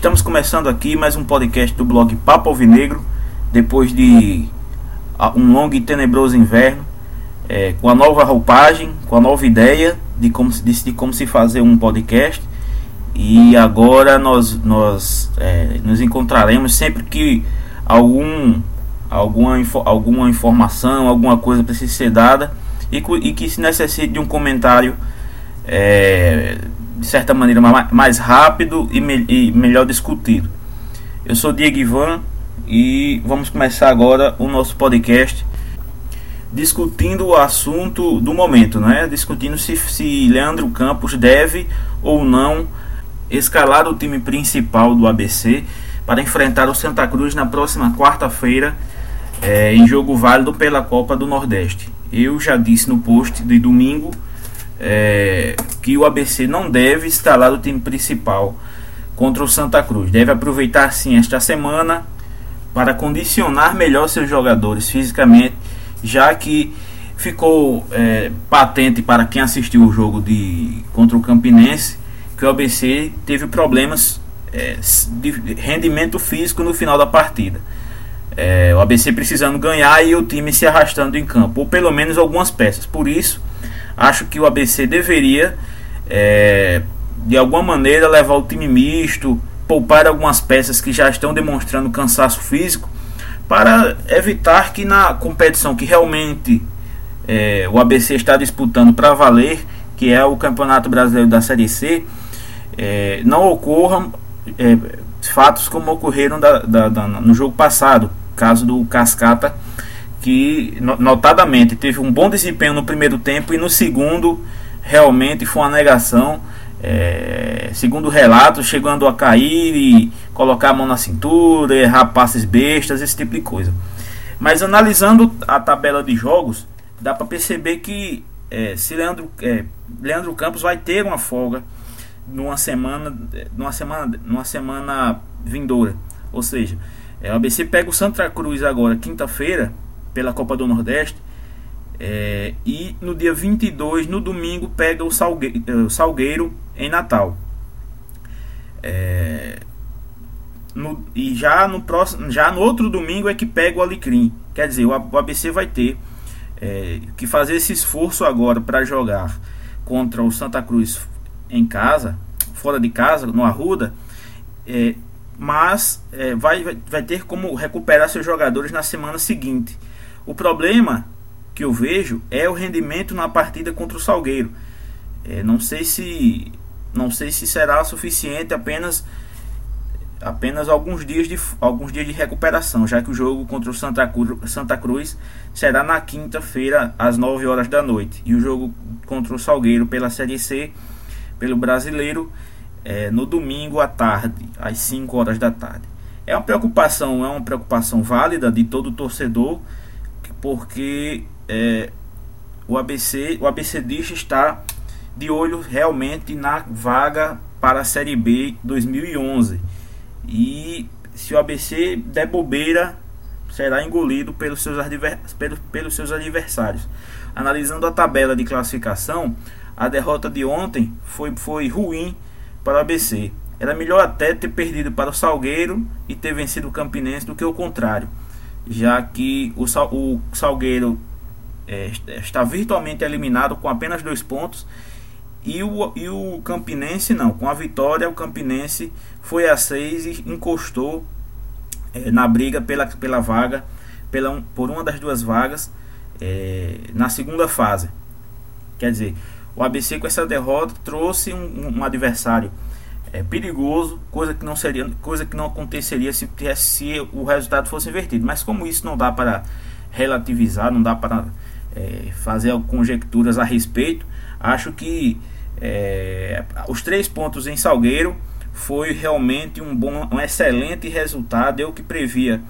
Estamos começando aqui mais um podcast do blog Papo Alvinegro, depois de um longo e tenebroso inverno, é, com a nova roupagem, com a nova ideia de como, de, de como se fazer um podcast. E agora nós, nós é, nos encontraremos sempre que algum, alguma, alguma informação, alguma coisa precisa ser dada e, e que se necessite de um comentário é, de certa maneira mais rápido e, me, e melhor discutido. Eu sou Diego Ivan e vamos começar agora o nosso podcast discutindo o assunto do momento, né? Discutindo se, se Leandro Campos deve ou não escalar o time principal do ABC para enfrentar o Santa Cruz na próxima quarta-feira é, em jogo válido pela Copa do Nordeste. Eu já disse no post de domingo é, que o ABC não deve instalar o time principal contra o Santa Cruz. Deve aproveitar sim esta semana para condicionar melhor seus jogadores fisicamente, já que ficou é, patente para quem assistiu o jogo de contra o Campinense que o ABC teve problemas é, de rendimento físico no final da partida. É, o ABC precisando ganhar e o time se arrastando em campo, ou pelo menos algumas peças. Por isso, acho que o ABC deveria, é, de alguma maneira, levar o time misto, poupar algumas peças que já estão demonstrando cansaço físico, para evitar que na competição que realmente é, o ABC está disputando para valer, que é o Campeonato Brasileiro da Série C, é, não ocorram é, fatos como ocorreram da, da, da, no jogo passado, caso do Cascata que notadamente teve um bom desempenho no primeiro tempo e no segundo realmente foi uma negação. É, segundo relatos, chegando a cair e colocar a mão na cintura, errar passes bestas, esse tipo de coisa. Mas analisando a tabela de jogos, dá para perceber que é, se Leandro, é, Leandro Campos vai ter uma folga numa semana, numa semana, numa semana vindoura. Ou seja, é, o ABC pega o Santa Cruz agora, quinta-feira, pela Copa do Nordeste. É, e no dia 22, no domingo, pega o Salgueiro, é, Salgueiro em Natal. É, no, e já no próximo, já no outro domingo é que pega o Alecrim. Quer dizer, o, o ABC vai ter é, que fazer esse esforço agora para jogar contra o Santa Cruz em casa, fora de casa, no Arruda. É, mas é, vai, vai ter como recuperar seus jogadores na semana seguinte. O problema que eu vejo é o rendimento na partida contra o Salgueiro. É, não sei se não sei se será suficiente apenas apenas alguns dias de alguns dias de recuperação, já que o jogo contra o Santa Cruz, Santa Cruz será na quinta-feira às 9 horas da noite e o jogo contra o Salgueiro pela Série C pelo Brasileiro é, no domingo à tarde às 5 horas da tarde. É uma preocupação, é uma preocupação válida de todo torcedor porque é, o ABC, o ABCdista está de olho realmente na vaga para a Série B 2011. E se o ABC der bobeira, será engolido pelos seus, pelos, pelos seus adversários. Analisando a tabela de classificação, a derrota de ontem foi, foi ruim para o ABC. Era melhor até ter perdido para o Salgueiro e ter vencido o Campinense do que o contrário já que o, o Salgueiro é, está virtualmente eliminado com apenas dois pontos e o, e o Campinense não. Com a vitória, o Campinense foi a seis e encostou é, na briga pela, pela vaga, pela, por uma das duas vagas é, na segunda fase. Quer dizer, o ABC com essa derrota trouxe um, um adversário é, perigoso, coisa que não seria, coisa que não aconteceria se, se o resultado fosse invertido. Mas como isso não dá para relativizar, não dá para é, fazer conjecturas a respeito, acho que é, os três pontos em Salgueiro foi realmente um bom, um excelente resultado. Eu que previa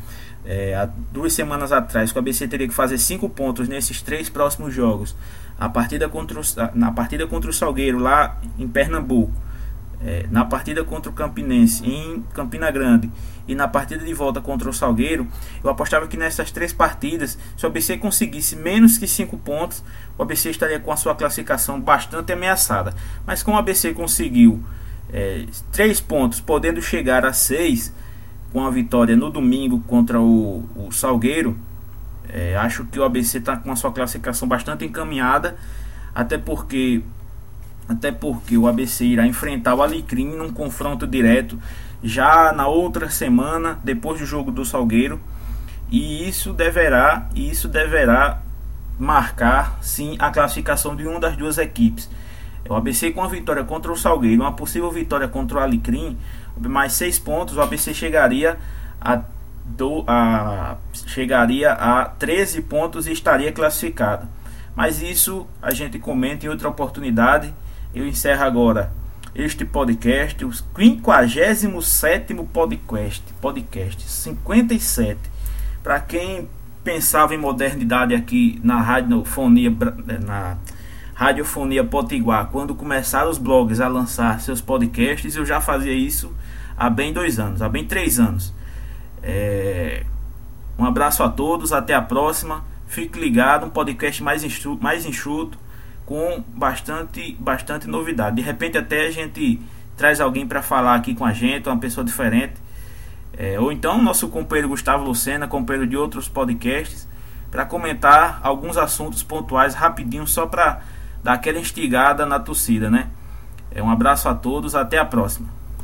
é, há duas semanas atrás que o ABC teria que fazer cinco pontos nesses três próximos jogos. A partida contra o, na partida contra o Salgueiro lá em Pernambuco é, na partida contra o Campinense em Campina Grande e na partida de volta contra o Salgueiro, eu apostava que nessas três partidas, se o ABC conseguisse menos que 5 pontos, o ABC estaria com a sua classificação bastante ameaçada. Mas como o ABC conseguiu é, três pontos, podendo chegar a seis com a vitória no domingo contra o, o Salgueiro. É, acho que o ABC está com a sua classificação bastante encaminhada, até porque até porque o ABC irá enfrentar o Alecrim num confronto direto já na outra semana depois do jogo do Salgueiro e isso deverá isso deverá marcar sim a classificação de uma das duas equipes. O ABC com a vitória contra o Salgueiro, uma possível vitória contra o Alecrim, mais seis pontos, o ABC chegaria a, do, a, chegaria a 13 pontos e estaria classificado. Mas isso a gente comenta em outra oportunidade. Eu encerro agora este podcast, o 57 podcast, podcast 57. Para quem pensava em modernidade aqui na radiofonia na Radiofonia Potiguar, quando começaram os blogs a lançar seus podcasts, eu já fazia isso há bem dois anos, há bem três anos. É... Um abraço a todos, até a próxima. Fique ligado, um podcast mais enxuto, mais enxuto com bastante, bastante novidade. De repente até a gente traz alguém para falar aqui com a gente, uma pessoa diferente. É, ou então nosso companheiro Gustavo Lucena, companheiro de outros podcasts, para comentar alguns assuntos pontuais rapidinho, só para dar aquela instigada na torcida, né? É, um abraço a todos, até a próxima.